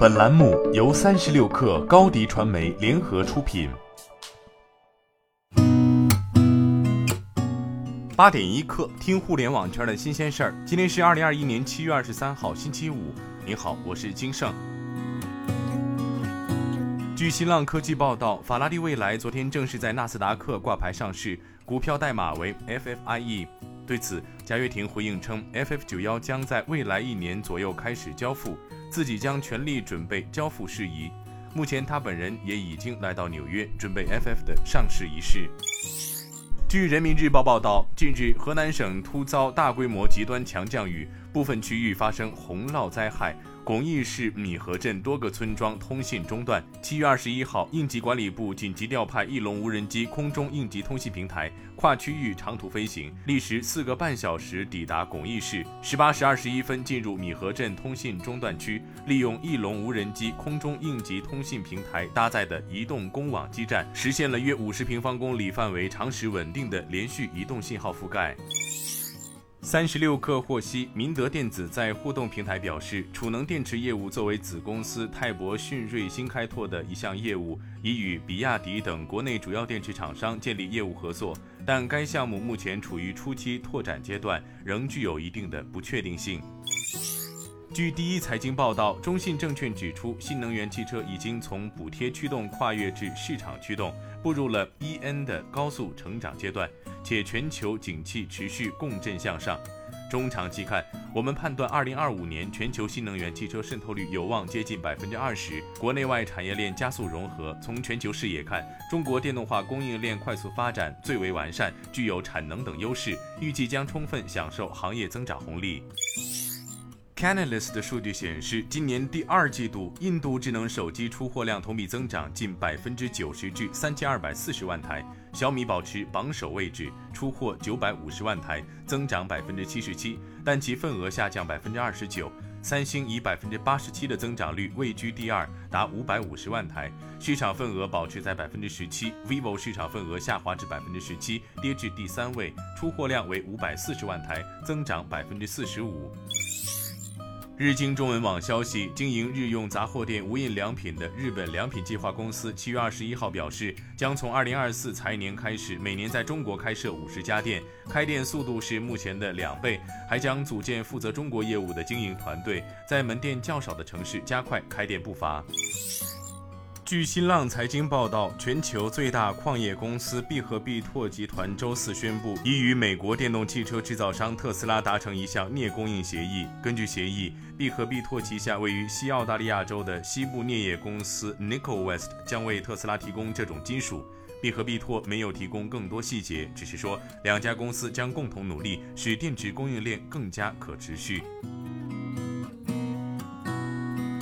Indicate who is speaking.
Speaker 1: 本栏目由三十六克高低传媒联合出品。八点一刻，听互联网圈的新鲜事儿。今天是二零二一年七月二十三号，星期五。你好，我是金盛。据新浪科技报道，法拉利未来昨天正式在纳斯达克挂牌上市，股票代码为 FFIE。对此，贾跃亭回应称，FF 九幺将在未来一年左右开始交付。自己将全力准备交付事宜。目前，他本人也已经来到纽约，准备 FF 的上市仪式。据人民日报报道，近日河南省突遭大规模极端强降雨，部分区域发生洪涝灾害。巩义市米河镇多个村庄通信中断。七月二十一号，应急管理部紧急调派翼龙无人机空中应急通信平台跨区域长途飞行，历时四个半小时抵达巩义市。十八时二十一分进入米河镇通信中断区，利用翼龙无人机空中应急通信平台搭载的移动公网基站，实现了约五十平方公里范围长时稳定的连续移动信号覆盖。三十六氪获悉，明德电子在互动平台表示，储能电池业务作为子公司泰博迅瑞新开拓的一项业务，已与比亚迪等国内主要电池厂商建立业务合作，但该项目目前处于初期拓展阶段，仍具有一定的不确定性。据第一财经报道，中信证券指出，新能源汽车已经从补贴驱动跨越至市场驱动，步入了 E N 的高速成长阶段。且全球景气持续共振向上，中长期看，我们判断二零二五年全球新能源汽车渗透率有望接近百分之二十，国内外产业链加速融合。从全球视野看，中国电动化供应链快速发展，最为完善，具有产能等优势，预计将充分享受行业增长红利。Canalys 的数据显示，今年第二季度，印度智能手机出货量同比增长近百分之九十，至三千二百四十万台。小米保持榜首位置，出货九百五十万台，增长百分之七十七，但其份额下降百分之二十九。三星以百分之八十七的增长率位居第二，达五百五十万台，市场份额保持在百分之十七。vivo 市场份额下滑至百分之十七，跌至第三位，出货量为五百四十万台，增长百分之四十五。日经中文网消息，经营日用杂货店无印良品的日本良品计划公司七月二十一号表示，将从二零二四财年开始，每年在中国开设五十家店，开店速度是目前的两倍，还将组建负责中国业务的经营团队，在门店较少的城市加快开店步伐。据新浪财经报道，全球最大矿业公司必和必拓集团周四宣布，已与美国电动汽车制造商特斯拉达成一项镍供应协议。根据协议，必和必拓旗下位于西澳大利亚州的西部镍业公司 Nickel West 将为特斯拉提供这种金属。必和必拓没有提供更多细节，只是说两家公司将共同努力，使电池供应链更加可持续。